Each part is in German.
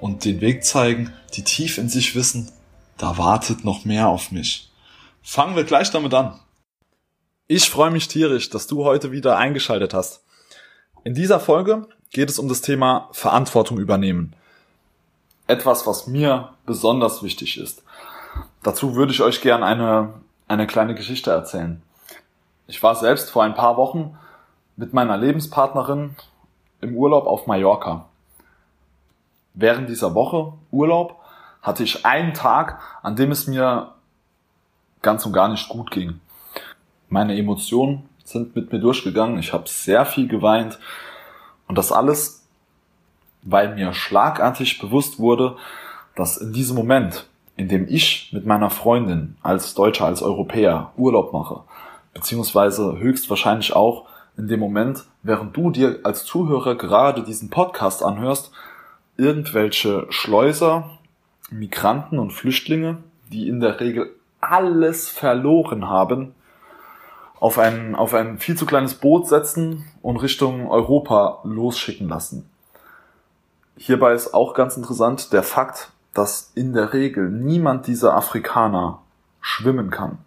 und den Weg zeigen, die tief in sich wissen, da wartet noch mehr auf mich. Fangen wir gleich damit an. Ich freue mich tierisch, dass du heute wieder eingeschaltet hast. In dieser Folge geht es um das Thema Verantwortung übernehmen. Etwas, was mir besonders wichtig ist. Dazu würde ich euch gern eine, eine kleine Geschichte erzählen. Ich war selbst vor ein paar Wochen mit meiner Lebenspartnerin im Urlaub auf Mallorca. Während dieser Woche Urlaub hatte ich einen Tag, an dem es mir ganz und gar nicht gut ging. Meine Emotionen sind mit mir durchgegangen. Ich habe sehr viel geweint. Und das alles, weil mir schlagartig bewusst wurde, dass in diesem Moment, in dem ich mit meiner Freundin als Deutscher, als Europäer Urlaub mache, beziehungsweise höchstwahrscheinlich auch in dem Moment, während du dir als Zuhörer gerade diesen Podcast anhörst, irgendwelche Schleuser, Migranten und Flüchtlinge, die in der Regel alles verloren haben, auf ein, auf ein viel zu kleines Boot setzen und Richtung Europa losschicken lassen. Hierbei ist auch ganz interessant der Fakt, dass in der Regel niemand dieser Afrikaner schwimmen kann.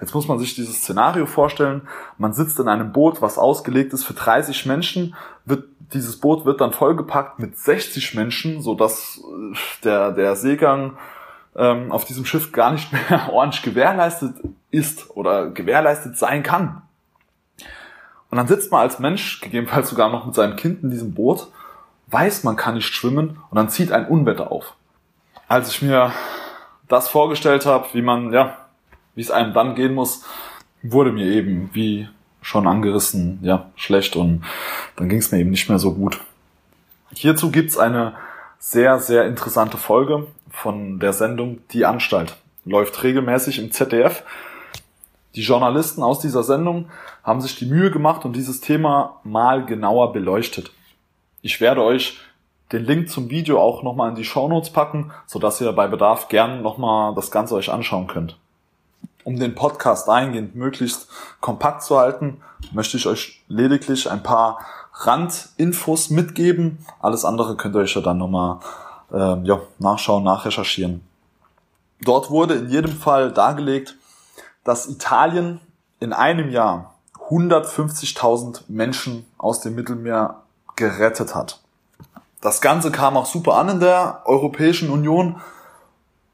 Jetzt muss man sich dieses Szenario vorstellen. Man sitzt in einem Boot, was ausgelegt ist für 30 Menschen. Wird, dieses Boot wird dann vollgepackt mit 60 Menschen, sodass äh, der, der Seegang ähm, auf diesem Schiff gar nicht mehr ordentlich gewährleistet ist oder gewährleistet sein kann. Und dann sitzt man als Mensch, gegebenenfalls sogar noch mit seinem Kind in diesem Boot, weiß, man kann nicht schwimmen und dann zieht ein Unwetter auf. Als ich mir das vorgestellt habe, wie man ja wie es einem dann gehen muss, wurde mir eben, wie schon angerissen, ja, schlecht und dann ging es mir eben nicht mehr so gut. Hierzu gibt's eine sehr, sehr interessante Folge von der Sendung Die Anstalt. Läuft regelmäßig im ZDF. Die Journalisten aus dieser Sendung haben sich die Mühe gemacht und dieses Thema mal genauer beleuchtet. Ich werde euch den Link zum Video auch nochmal in die Show Notes packen, sodass ihr bei Bedarf gern nochmal das Ganze euch anschauen könnt. Um den Podcast eingehend möglichst kompakt zu halten, möchte ich euch lediglich ein paar Randinfos mitgeben. Alles andere könnt ihr euch ja dann nochmal äh, ja, nachschauen, nachrecherchieren. Dort wurde in jedem Fall dargelegt, dass Italien in einem Jahr 150.000 Menschen aus dem Mittelmeer gerettet hat. Das Ganze kam auch super an in der Europäischen Union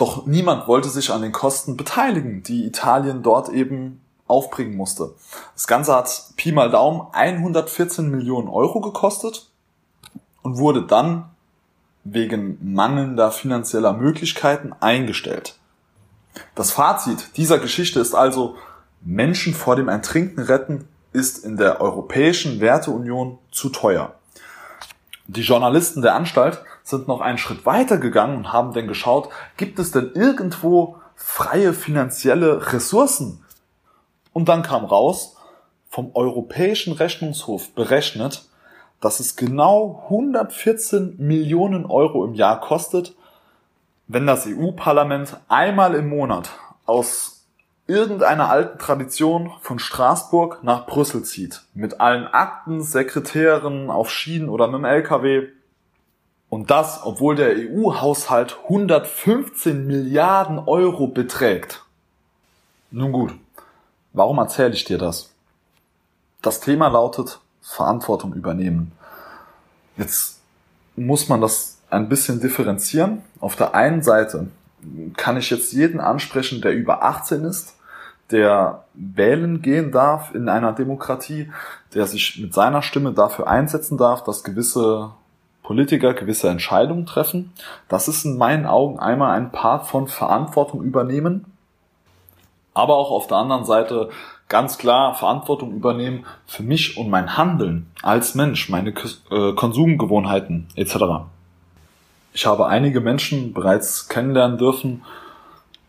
doch niemand wollte sich an den Kosten beteiligen, die Italien dort eben aufbringen musste. Das Ganze hat Pi mal Daumen 114 Millionen Euro gekostet und wurde dann wegen mangelnder finanzieller Möglichkeiten eingestellt. Das Fazit dieser Geschichte ist also, Menschen vor dem Ertrinken retten ist in der Europäischen Werteunion zu teuer. Die Journalisten der Anstalt sind noch einen Schritt weiter gegangen und haben dann geschaut, gibt es denn irgendwo freie finanzielle Ressourcen? Und dann kam raus, vom Europäischen Rechnungshof berechnet, dass es genau 114 Millionen Euro im Jahr kostet, wenn das EU-Parlament einmal im Monat aus irgendeiner alten Tradition von Straßburg nach Brüssel zieht. Mit allen Akten, Sekretären auf Schienen oder mit dem LKW und das, obwohl der EU-Haushalt 115 Milliarden Euro beträgt. Nun gut, warum erzähle ich dir das? Das Thema lautet Verantwortung übernehmen. Jetzt muss man das ein bisschen differenzieren. Auf der einen Seite kann ich jetzt jeden ansprechen, der über 18 ist, der wählen gehen darf in einer Demokratie, der sich mit seiner Stimme dafür einsetzen darf, dass gewisse Politiker gewisse Entscheidungen treffen. Das ist in meinen Augen einmal ein Part von Verantwortung übernehmen, aber auch auf der anderen Seite ganz klar Verantwortung übernehmen für mich und mein Handeln als Mensch, meine äh, Konsumgewohnheiten etc. Ich habe einige Menschen bereits kennenlernen dürfen,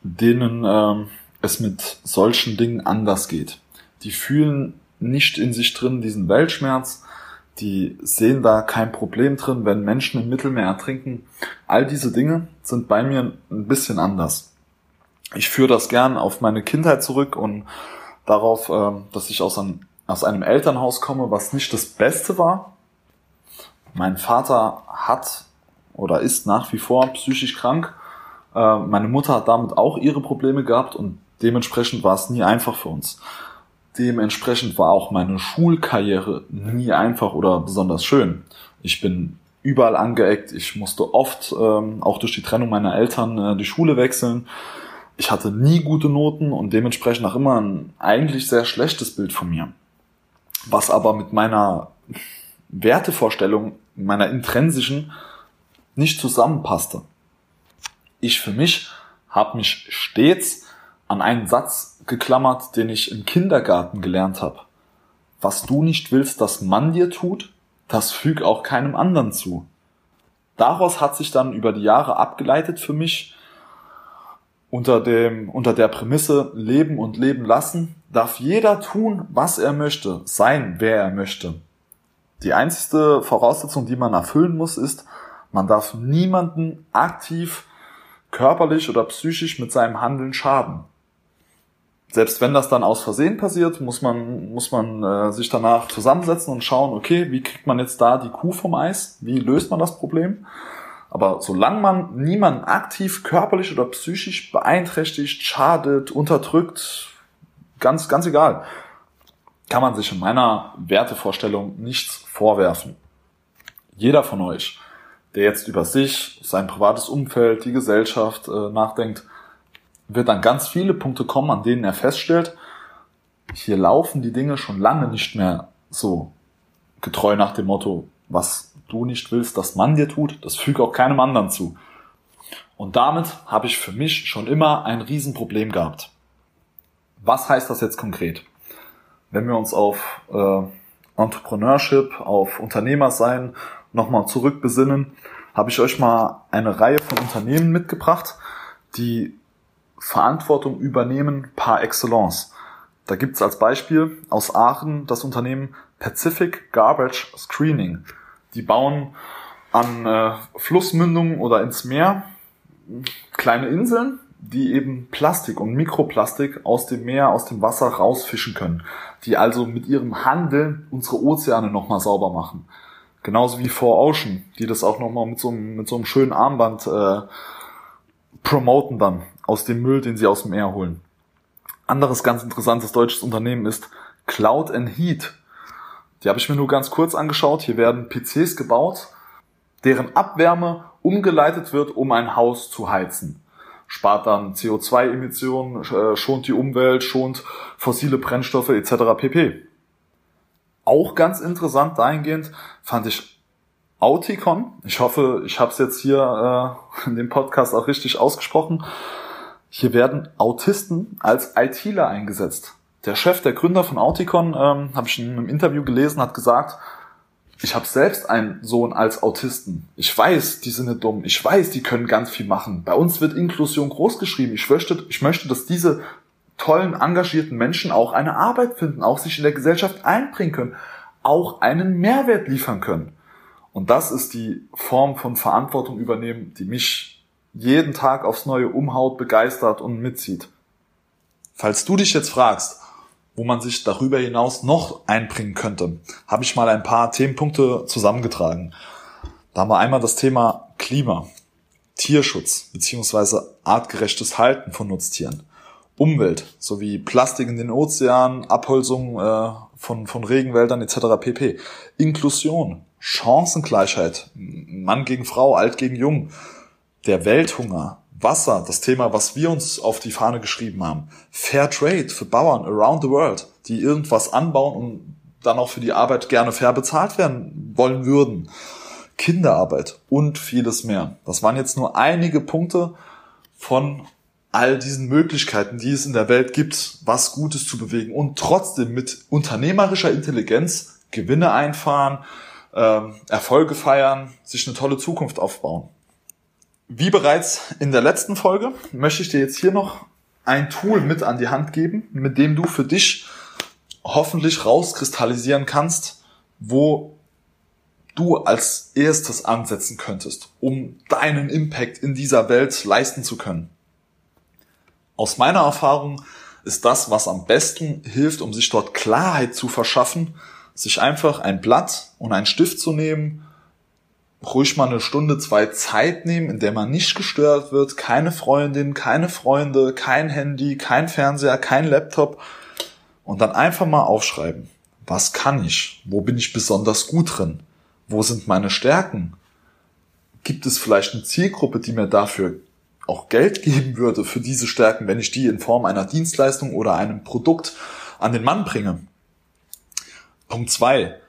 denen ähm, es mit solchen Dingen anders geht. Die fühlen nicht in sich drin diesen Weltschmerz, die sehen da kein Problem drin, wenn Menschen im Mittelmeer ertrinken. All diese Dinge sind bei mir ein bisschen anders. Ich führe das gern auf meine Kindheit zurück und darauf, ähm, dass ich aus einem, aus einem Elternhaus komme, was nicht das Beste war. Mein Vater hat oder ist nach wie vor psychisch krank. Äh, meine Mutter hat damit auch ihre Probleme gehabt und dementsprechend war es nie einfach für uns. Dementsprechend war auch meine Schulkarriere nie einfach oder besonders schön. Ich bin überall angeeckt. Ich musste oft, ähm, auch durch die Trennung meiner Eltern, äh, die Schule wechseln. Ich hatte nie gute Noten und dementsprechend auch immer ein eigentlich sehr schlechtes Bild von mir. Was aber mit meiner Wertevorstellung, meiner intrinsischen, nicht zusammenpasste. Ich für mich habe mich stets an einen Satz geklammert, den ich im Kindergarten gelernt habe. Was du nicht willst, dass man dir tut, das füg auch keinem anderen zu. Daraus hat sich dann über die Jahre abgeleitet für mich, unter dem, unter der Prämisse Leben und Leben lassen, darf jeder tun, was er möchte, sein, wer er möchte. Die einzige Voraussetzung, die man erfüllen muss, ist, man darf niemanden aktiv körperlich oder psychisch mit seinem Handeln schaden selbst wenn das dann aus Versehen passiert, muss man, muss man äh, sich danach zusammensetzen und schauen, okay, wie kriegt man jetzt da die Kuh vom Eis? Wie löst man das Problem? Aber solange man niemanden aktiv körperlich oder psychisch beeinträchtigt, schadet, unterdrückt, ganz, ganz egal, kann man sich in meiner Wertevorstellung nichts vorwerfen. Jeder von euch, der jetzt über sich, sein privates Umfeld, die Gesellschaft äh, nachdenkt, wird an ganz viele Punkte kommen, an denen er feststellt, hier laufen die Dinge schon lange nicht mehr so getreu nach dem Motto, was du nicht willst, dass man dir tut, das füge auch keinem anderen zu. Und damit habe ich für mich schon immer ein Riesenproblem gehabt. Was heißt das jetzt konkret? Wenn wir uns auf äh, Entrepreneurship, auf Unternehmersein nochmal zurückbesinnen, habe ich euch mal eine Reihe von Unternehmen mitgebracht, die Verantwortung übernehmen par excellence. Da gibt's als Beispiel aus Aachen das Unternehmen Pacific Garbage Screening. Die bauen an äh, Flussmündungen oder ins Meer kleine Inseln, die eben Plastik und Mikroplastik aus dem Meer, aus dem Wasser rausfischen können. Die also mit ihrem Handeln unsere Ozeane nochmal sauber machen. Genauso wie 4Ocean, die das auch nochmal mit so einem, mit so einem schönen Armband äh, promoten dann aus dem Müll, den sie aus dem Meer holen. Anderes ganz interessantes deutsches Unternehmen ist Cloud and Heat. Die habe ich mir nur ganz kurz angeschaut. Hier werden PCs gebaut, deren Abwärme umgeleitet wird, um ein Haus zu heizen. Spart dann CO2-Emissionen, äh, schont die Umwelt, schont fossile Brennstoffe etc. pp. Auch ganz interessant dahingehend fand ich Auticon. Ich hoffe, ich habe es jetzt hier äh, in dem Podcast auch richtig ausgesprochen. Hier werden Autisten als ITler eingesetzt. Der Chef, der Gründer von Auticon, ähm, habe ich in einem Interview gelesen, hat gesagt, ich habe selbst einen Sohn als Autisten. Ich weiß, die sind nicht dumm. Ich weiß, die können ganz viel machen. Bei uns wird Inklusion großgeschrieben. Ich möchte, ich möchte, dass diese tollen, engagierten Menschen auch eine Arbeit finden, auch sich in der Gesellschaft einbringen können, auch einen Mehrwert liefern können. Und das ist die Form von Verantwortung übernehmen, die mich jeden Tag aufs Neue umhaut, begeistert und mitzieht. Falls du dich jetzt fragst, wo man sich darüber hinaus noch einbringen könnte, habe ich mal ein paar Themenpunkte zusammengetragen. Da haben wir einmal das Thema Klima, Tierschutz bzw. artgerechtes Halten von Nutztieren, Umwelt sowie Plastik in den Ozeanen, Abholzung äh, von, von Regenwäldern etc. pp. Inklusion, Chancengleichheit, Mann gegen Frau, alt gegen jung, der Welthunger, Wasser, das Thema, was wir uns auf die Fahne geschrieben haben, Fair Trade für Bauern around the world, die irgendwas anbauen und dann auch für die Arbeit gerne fair bezahlt werden wollen würden, Kinderarbeit und vieles mehr. Das waren jetzt nur einige Punkte von all diesen Möglichkeiten, die es in der Welt gibt, was Gutes zu bewegen und trotzdem mit unternehmerischer Intelligenz Gewinne einfahren, äh, Erfolge feiern, sich eine tolle Zukunft aufbauen. Wie bereits in der letzten Folge möchte ich dir jetzt hier noch ein Tool mit an die Hand geben, mit dem du für dich hoffentlich rauskristallisieren kannst, wo du als erstes ansetzen könntest, um deinen Impact in dieser Welt leisten zu können. Aus meiner Erfahrung ist das, was am besten hilft, um sich dort Klarheit zu verschaffen, sich einfach ein Blatt und einen Stift zu nehmen, ruhig mal eine Stunde, zwei Zeit nehmen, in der man nicht gestört wird, keine Freundin, keine Freunde, kein Handy, kein Fernseher, kein Laptop und dann einfach mal aufschreiben. Was kann ich? Wo bin ich besonders gut drin? Wo sind meine Stärken? Gibt es vielleicht eine Zielgruppe, die mir dafür auch Geld geben würde für diese Stärken, wenn ich die in Form einer Dienstleistung oder einem Produkt an den Mann bringe? Punkt zwei: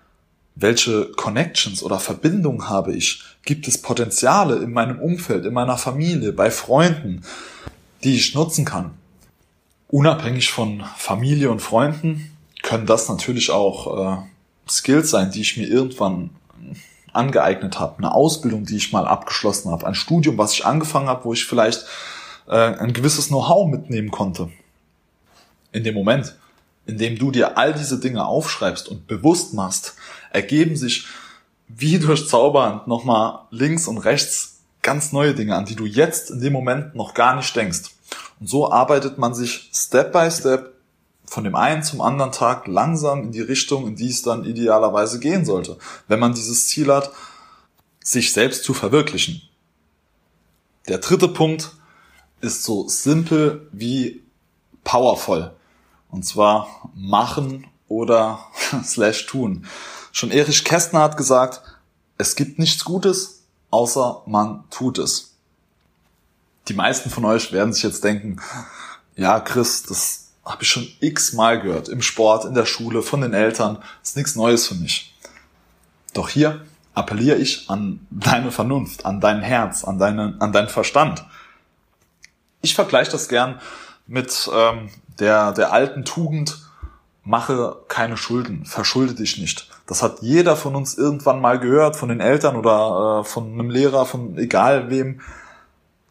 Welche Connections oder Verbindungen habe ich? Gibt es Potenziale in meinem Umfeld, in meiner Familie, bei Freunden, die ich nutzen kann? Unabhängig von Familie und Freunden können das natürlich auch äh, Skills sein, die ich mir irgendwann angeeignet habe, eine Ausbildung, die ich mal abgeschlossen habe, ein Studium, was ich angefangen habe, wo ich vielleicht äh, ein gewisses Know-how mitnehmen konnte. In dem Moment, in dem du dir all diese Dinge aufschreibst und bewusst machst, ergeben sich wie durch Zauberhand nochmal links und rechts ganz neue Dinge an, die du jetzt in dem Moment noch gar nicht denkst. Und so arbeitet man sich Step by Step von dem einen zum anderen Tag langsam in die Richtung, in die es dann idealerweise gehen sollte, wenn man dieses Ziel hat, sich selbst zu verwirklichen. Der dritte Punkt ist so simpel wie powerful. Und zwar machen oder slash tun. Schon Erich Kästner hat gesagt, es gibt nichts Gutes, außer man tut es. Die meisten von euch werden sich jetzt denken, ja, Chris, das habe ich schon x-mal gehört. Im Sport, in der Schule, von den Eltern. Das ist nichts Neues für mich. Doch hier appelliere ich an deine Vernunft, an dein Herz, an, deine, an deinen Verstand. Ich vergleiche das gern mit ähm, der, der alten Tugend, mache keine Schulden, verschulde dich nicht. Das hat jeder von uns irgendwann mal gehört, von den Eltern oder äh, von einem Lehrer, von egal wem.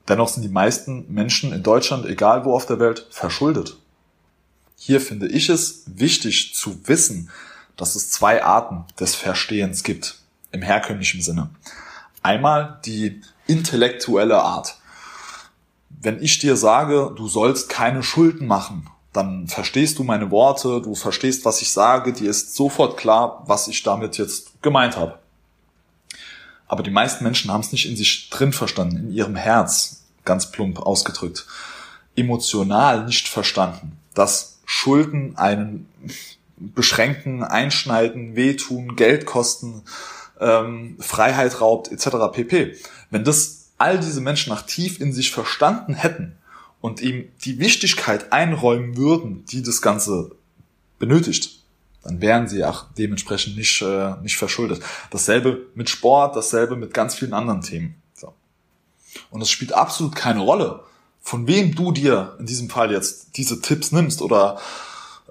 Dennoch sind die meisten Menschen in Deutschland, egal wo auf der Welt, verschuldet. Hier finde ich es wichtig zu wissen, dass es zwei Arten des Verstehens gibt im herkömmlichen Sinne. Einmal die intellektuelle Art. Wenn ich dir sage, du sollst keine Schulden machen, dann verstehst du meine Worte, du verstehst, was ich sage, dir ist sofort klar, was ich damit jetzt gemeint habe. Aber die meisten Menschen haben es nicht in sich drin verstanden, in ihrem Herz, ganz plump ausgedrückt, emotional nicht verstanden, dass Schulden einen beschränken, einschneiden, wehtun, Geld kosten, ähm, Freiheit raubt, etc. pp. Wenn das all diese Menschen nach tief in sich verstanden hätten und ihm die Wichtigkeit einräumen würden, die das Ganze benötigt, dann wären sie auch dementsprechend nicht, äh, nicht verschuldet. Dasselbe mit Sport, dasselbe mit ganz vielen anderen Themen. So. Und es spielt absolut keine Rolle, von wem du dir in diesem Fall jetzt diese Tipps nimmst oder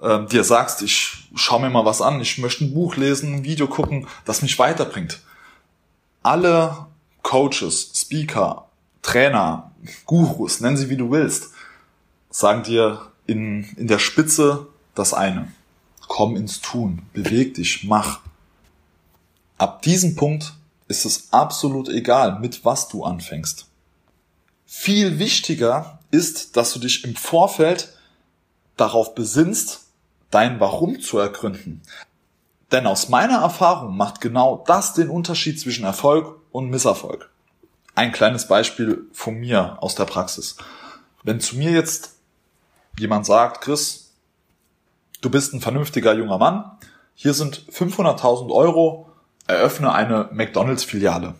äh, dir sagst, ich schau mir mal was an, ich möchte ein Buch lesen, ein Video gucken, das mich weiterbringt. Alle Coaches, Speaker, Trainer, Gurus, nenn sie wie du willst, sagen dir in, in der Spitze das eine. Komm ins Tun, beweg dich, mach. Ab diesem Punkt ist es absolut egal, mit was du anfängst. Viel wichtiger ist, dass du dich im Vorfeld darauf besinnst, dein Warum zu ergründen. Denn aus meiner Erfahrung macht genau das den Unterschied zwischen Erfolg und Misserfolg. Ein kleines Beispiel von mir aus der Praxis. Wenn zu mir jetzt jemand sagt, Chris, du bist ein vernünftiger junger Mann, hier sind 500.000 Euro, eröffne eine McDonalds-Filiale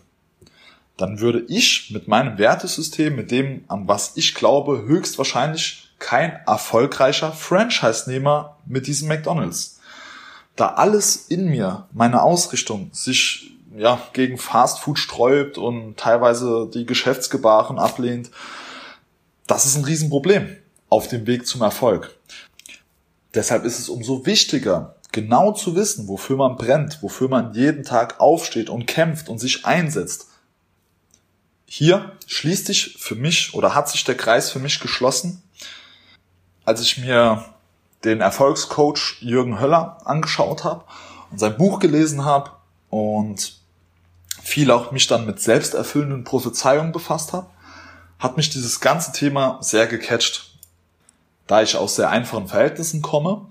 dann würde ich mit meinem Wertesystem, mit dem, an was ich glaube, höchstwahrscheinlich kein erfolgreicher Franchise-Nehmer mit diesem McDonald's. Da alles in mir, meine Ausrichtung, sich ja, gegen Fast Food sträubt und teilweise die Geschäftsgebaren ablehnt, das ist ein Riesenproblem auf dem Weg zum Erfolg. Deshalb ist es umso wichtiger, genau zu wissen, wofür man brennt, wofür man jeden Tag aufsteht und kämpft und sich einsetzt hier schließt sich für mich oder hat sich der Kreis für mich geschlossen, als ich mir den Erfolgscoach Jürgen Höller angeschaut habe und sein Buch gelesen habe und viel auch mich dann mit selbsterfüllenden Prophezeiungen befasst habe, hat mich dieses ganze Thema sehr gecatcht. Da ich aus sehr einfachen Verhältnissen komme,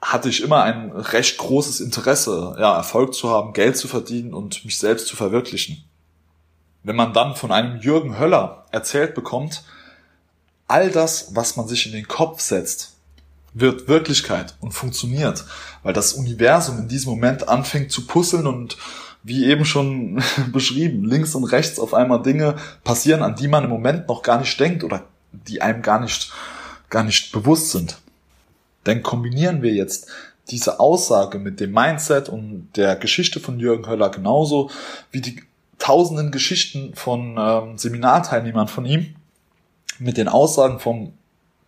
hatte ich immer ein recht großes Interesse, ja, Erfolg zu haben, Geld zu verdienen und mich selbst zu verwirklichen. Wenn man dann von einem Jürgen Höller erzählt bekommt, all das, was man sich in den Kopf setzt, wird Wirklichkeit und funktioniert, weil das Universum in diesem Moment anfängt zu puzzeln und wie eben schon beschrieben, links und rechts auf einmal Dinge passieren, an die man im Moment noch gar nicht denkt oder die einem gar nicht, gar nicht bewusst sind. Denn kombinieren wir jetzt diese Aussage mit dem Mindset und der Geschichte von Jürgen Höller genauso wie die tausenden Geschichten von ähm, Seminarteilnehmern von ihm mit den Aussagen vom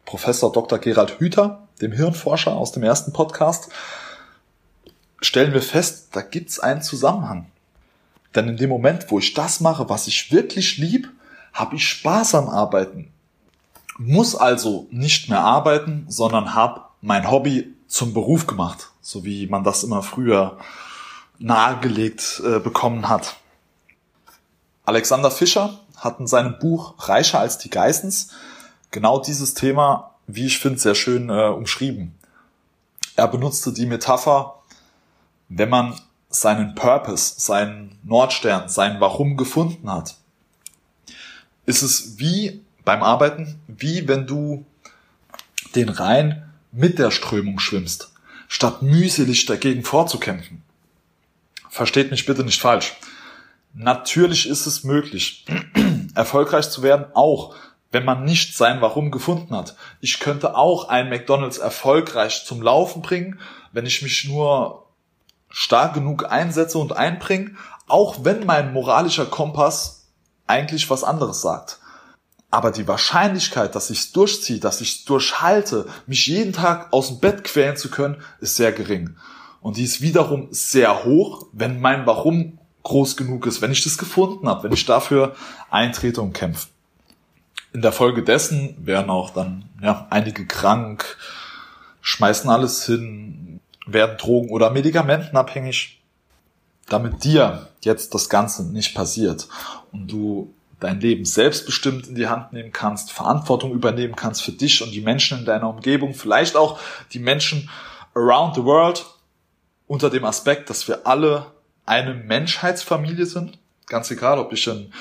Professor Dr. Gerald Hüther, dem Hirnforscher aus dem ersten Podcast, stellen wir fest, da gibt's einen Zusammenhang. Denn in dem Moment, wo ich das mache, was ich wirklich lieb, habe ich Spaß am Arbeiten. Muss also nicht mehr arbeiten, sondern habe mein Hobby zum Beruf gemacht, so wie man das immer früher nahegelegt äh, bekommen hat. Alexander Fischer hat in seinem Buch Reicher als die Geissens genau dieses Thema, wie ich finde, sehr schön äh, umschrieben. Er benutzte die Metapher, wenn man seinen Purpose, seinen Nordstern, sein Warum gefunden hat, ist es wie beim Arbeiten, wie wenn du den Rhein mit der Strömung schwimmst, statt mühselig dagegen vorzukämpfen. Versteht mich bitte nicht falsch. Natürlich ist es möglich, erfolgreich zu werden, auch wenn man nicht sein Warum gefunden hat. Ich könnte auch ein McDonald's erfolgreich zum Laufen bringen, wenn ich mich nur stark genug einsetze und einbringe, auch wenn mein moralischer Kompass eigentlich was anderes sagt. Aber die Wahrscheinlichkeit, dass ich es durchziehe, dass ich es durchhalte, mich jeden Tag aus dem Bett quälen zu können, ist sehr gering. Und die ist wiederum sehr hoch, wenn mein Warum groß genug ist, wenn ich das gefunden habe, wenn ich dafür eintrete und kämpfe. In der Folge dessen werden auch dann ja, einige krank, schmeißen alles hin, werden Drogen- oder Medikamentenabhängig, damit dir jetzt das Ganze nicht passiert und du dein Leben selbstbestimmt in die Hand nehmen kannst, Verantwortung übernehmen kannst für dich und die Menschen in deiner Umgebung, vielleicht auch die Menschen around the world, unter dem Aspekt, dass wir alle eine Menschheitsfamilie sind. Ganz egal, ob ich in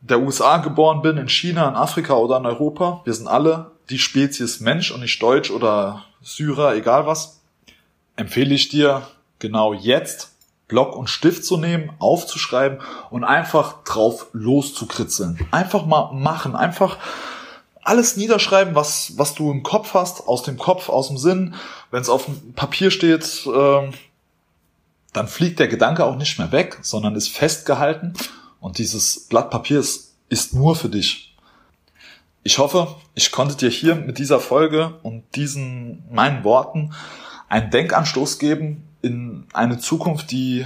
der USA geboren bin, in China, in Afrika oder in Europa. Wir sind alle die Spezies Mensch und nicht Deutsch oder Syrer, egal was. Empfehle ich dir genau jetzt Block und Stift zu nehmen, aufzuschreiben und einfach drauf loszukritzeln. Einfach mal machen, einfach alles niederschreiben, was, was du im Kopf hast, aus dem Kopf, aus dem Sinn. Wenn es auf dem Papier steht, äh, dann fliegt der Gedanke auch nicht mehr weg, sondern ist festgehalten und dieses Blatt Papier ist, ist nur für dich. Ich hoffe, ich konnte dir hier mit dieser Folge und diesen meinen Worten einen Denkanstoß geben in eine Zukunft, die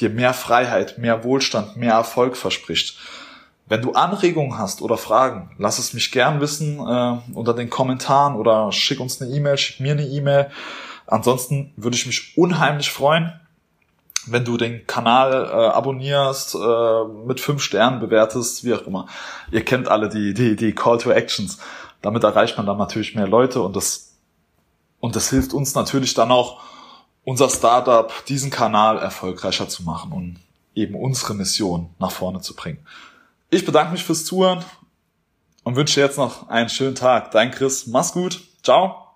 dir mehr Freiheit, mehr Wohlstand, mehr Erfolg verspricht. Wenn du Anregungen hast oder Fragen, lass es mich gern wissen äh, unter den Kommentaren oder schick uns eine E-Mail, schick mir eine E-Mail. Ansonsten würde ich mich unheimlich freuen, wenn du den Kanal äh, abonnierst, äh, mit fünf Sternen bewertest, wie auch immer. Ihr kennt alle die, die, die Call to Actions. Damit erreicht man dann natürlich mehr Leute und das, und das hilft uns natürlich dann auch, unser Startup, diesen Kanal erfolgreicher zu machen und eben unsere Mission nach vorne zu bringen. Ich bedanke mich fürs Zuhören und wünsche jetzt noch einen schönen Tag. Dein Chris, mach's gut. Ciao.